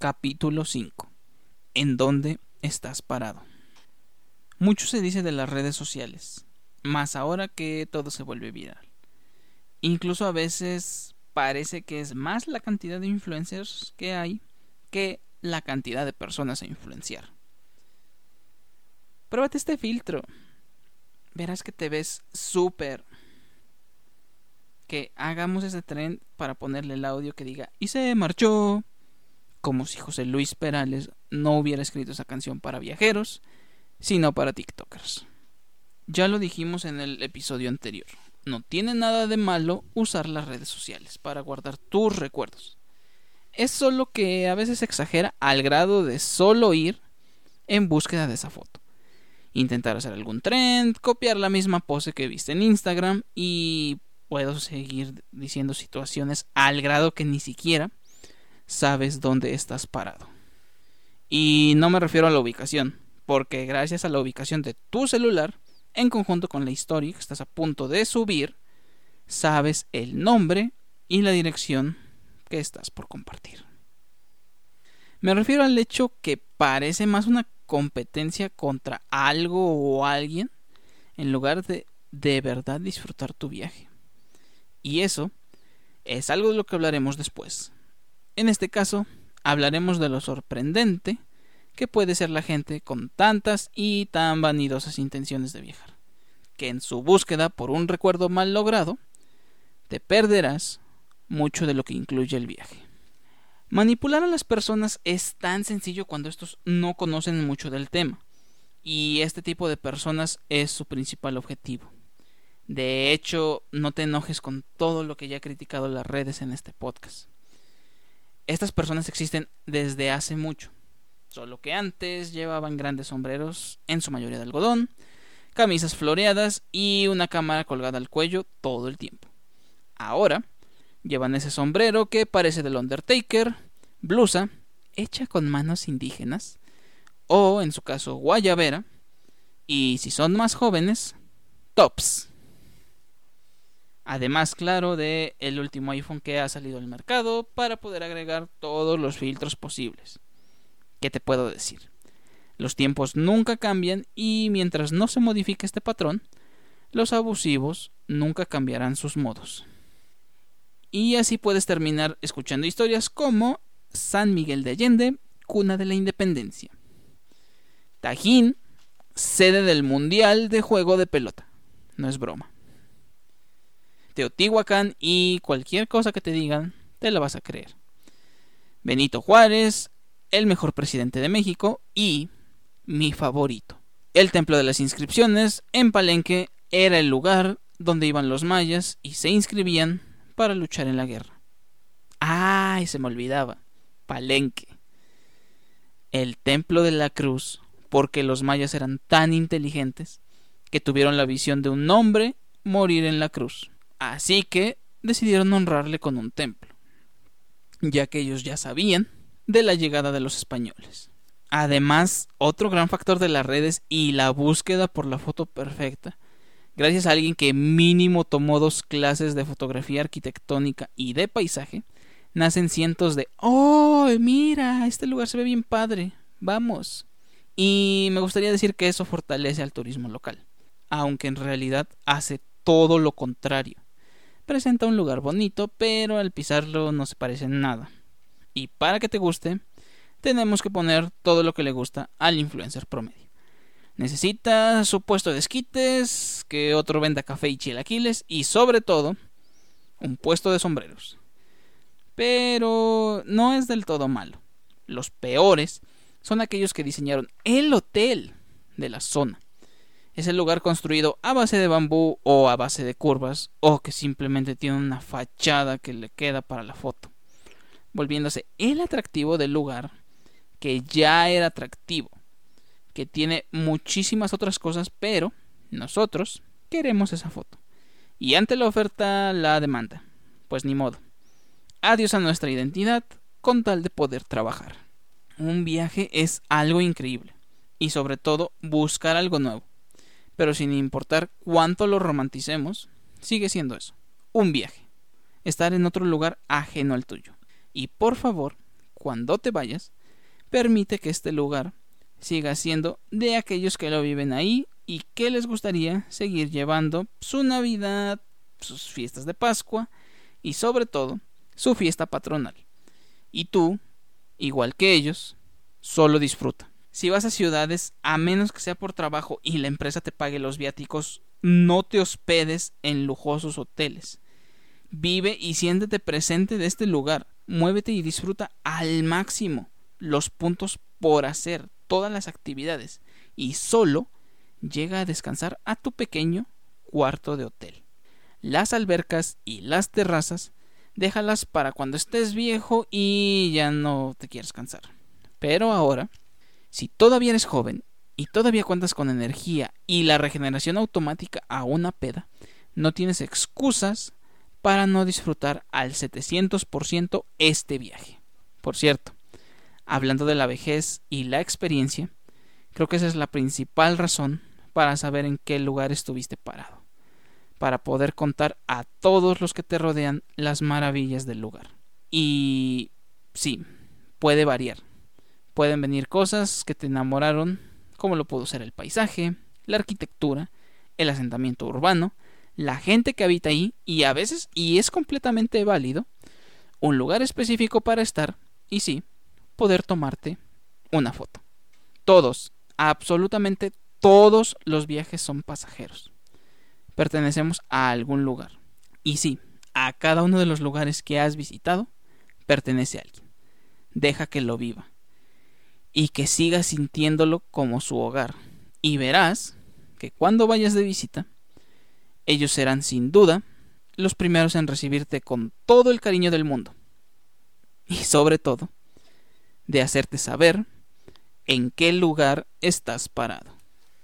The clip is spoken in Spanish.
Capítulo 5. ¿En dónde estás parado? Mucho se dice de las redes sociales, más ahora que todo se vuelve viral. Incluso a veces parece que es más la cantidad de influencers que hay que la cantidad de personas a influenciar. Pruébate este filtro. Verás que te ves súper. Que hagamos ese tren para ponerle el audio que diga y se marchó. Como si José Luis Perales no hubiera escrito esa canción para viajeros, sino para TikTokers. Ya lo dijimos en el episodio anterior. No tiene nada de malo usar las redes sociales para guardar tus recuerdos. Es solo que a veces exagera al grado de solo ir en búsqueda de esa foto. Intentar hacer algún trend, copiar la misma pose que viste en Instagram y puedo seguir diciendo situaciones al grado que ni siquiera sabes dónde estás parado. Y no me refiero a la ubicación, porque gracias a la ubicación de tu celular, en conjunto con la historia que estás a punto de subir, sabes el nombre y la dirección que estás por compartir. Me refiero al hecho que parece más una competencia contra algo o alguien en lugar de de verdad disfrutar tu viaje. Y eso es algo de lo que hablaremos después. En este caso, hablaremos de lo sorprendente que puede ser la gente con tantas y tan vanidosas intenciones de viajar, que en su búsqueda por un recuerdo mal logrado, te perderás mucho de lo que incluye el viaje. Manipular a las personas es tan sencillo cuando estos no conocen mucho del tema, y este tipo de personas es su principal objetivo. De hecho, no te enojes con todo lo que ya he criticado las redes en este podcast. Estas personas existen desde hace mucho, solo que antes llevaban grandes sombreros, en su mayoría de algodón, camisas floreadas y una cámara colgada al cuello todo el tiempo. Ahora Llevan ese sombrero que parece del Undertaker, blusa hecha con manos indígenas, o en su caso guayabera, y si son más jóvenes, tops. Además, claro, de el último iPhone que ha salido al mercado para poder agregar todos los filtros posibles. ¿Qué te puedo decir? Los tiempos nunca cambian y mientras no se modifique este patrón, los abusivos nunca cambiarán sus modos. Y así puedes terminar escuchando historias como San Miguel de Allende, cuna de la independencia. Tajín, sede del Mundial de Juego de Pelota. No es broma. Teotihuacán y cualquier cosa que te digan, te la vas a creer. Benito Juárez, el mejor presidente de México y mi favorito. El Templo de las Inscripciones en Palenque era el lugar donde iban los mayas y se inscribían para luchar en la guerra. ¡Ay! Se me olvidaba. Palenque. El templo de la cruz, porque los mayas eran tan inteligentes que tuvieron la visión de un hombre morir en la cruz. Así que decidieron honrarle con un templo, ya que ellos ya sabían de la llegada de los españoles. Además, otro gran factor de las redes y la búsqueda por la foto perfecta gracias a alguien que mínimo tomó dos clases de fotografía arquitectónica y de paisaje, nacen cientos de ¡Oh, mira! Este lugar se ve bien padre. Vamos. Y me gustaría decir que eso fortalece al turismo local, aunque en realidad hace todo lo contrario. Presenta un lugar bonito, pero al pisarlo no se parece en nada. Y para que te guste, tenemos que poner todo lo que le gusta al influencer promedio. Necesita su puesto de esquites, que otro venda café y chilaquiles y sobre todo un puesto de sombreros. Pero no es del todo malo. Los peores son aquellos que diseñaron el hotel de la zona. Es el lugar construido a base de bambú o a base de curvas o que simplemente tiene una fachada que le queda para la foto, volviéndose el atractivo del lugar que ya era atractivo que tiene muchísimas otras cosas, pero nosotros queremos esa foto. Y ante la oferta, la demanda. Pues ni modo. Adiós a nuestra identidad con tal de poder trabajar. Un viaje es algo increíble. Y sobre todo buscar algo nuevo. Pero sin importar cuánto lo romanticemos, sigue siendo eso. Un viaje. Estar en otro lugar ajeno al tuyo. Y por favor, cuando te vayas, permite que este lugar siga siendo de aquellos que lo viven ahí y que les gustaría seguir llevando su Navidad, sus fiestas de Pascua y sobre todo su fiesta patronal. Y tú, igual que ellos, solo disfruta. Si vas a ciudades, a menos que sea por trabajo y la empresa te pague los viáticos, no te hospedes en lujosos hoteles. Vive y siéntete presente de este lugar. Muévete y disfruta al máximo los puntos por hacer, todas las actividades. Y solo llega a descansar a tu pequeño cuarto de hotel. Las albercas y las terrazas déjalas para cuando estés viejo y ya no te quieres cansar. Pero ahora, si todavía eres joven y todavía cuentas con energía y la regeneración automática a una peda, no tienes excusas para no disfrutar al 700% este viaje. Por cierto, hablando de la vejez y la experiencia, creo que esa es la principal razón para saber en qué lugar estuviste parado, para poder contar a todos los que te rodean las maravillas del lugar. Y sí, puede variar. Pueden venir cosas que te enamoraron, como lo pudo ser el paisaje, la arquitectura, el asentamiento urbano, la gente que habita ahí y a veces, y es completamente válido, un lugar específico para estar y sí, poder tomarte una foto. Todos, absolutamente todos los viajes son pasajeros. Pertenecemos a algún lugar. Y sí, a cada uno de los lugares que has visitado pertenece a alguien. Deja que lo viva. Y que siga sintiéndolo como su hogar. Y verás que cuando vayas de visita, ellos serán sin duda los primeros en recibirte con todo el cariño del mundo. Y sobre todo, de hacerte saber en qué lugar estás parado.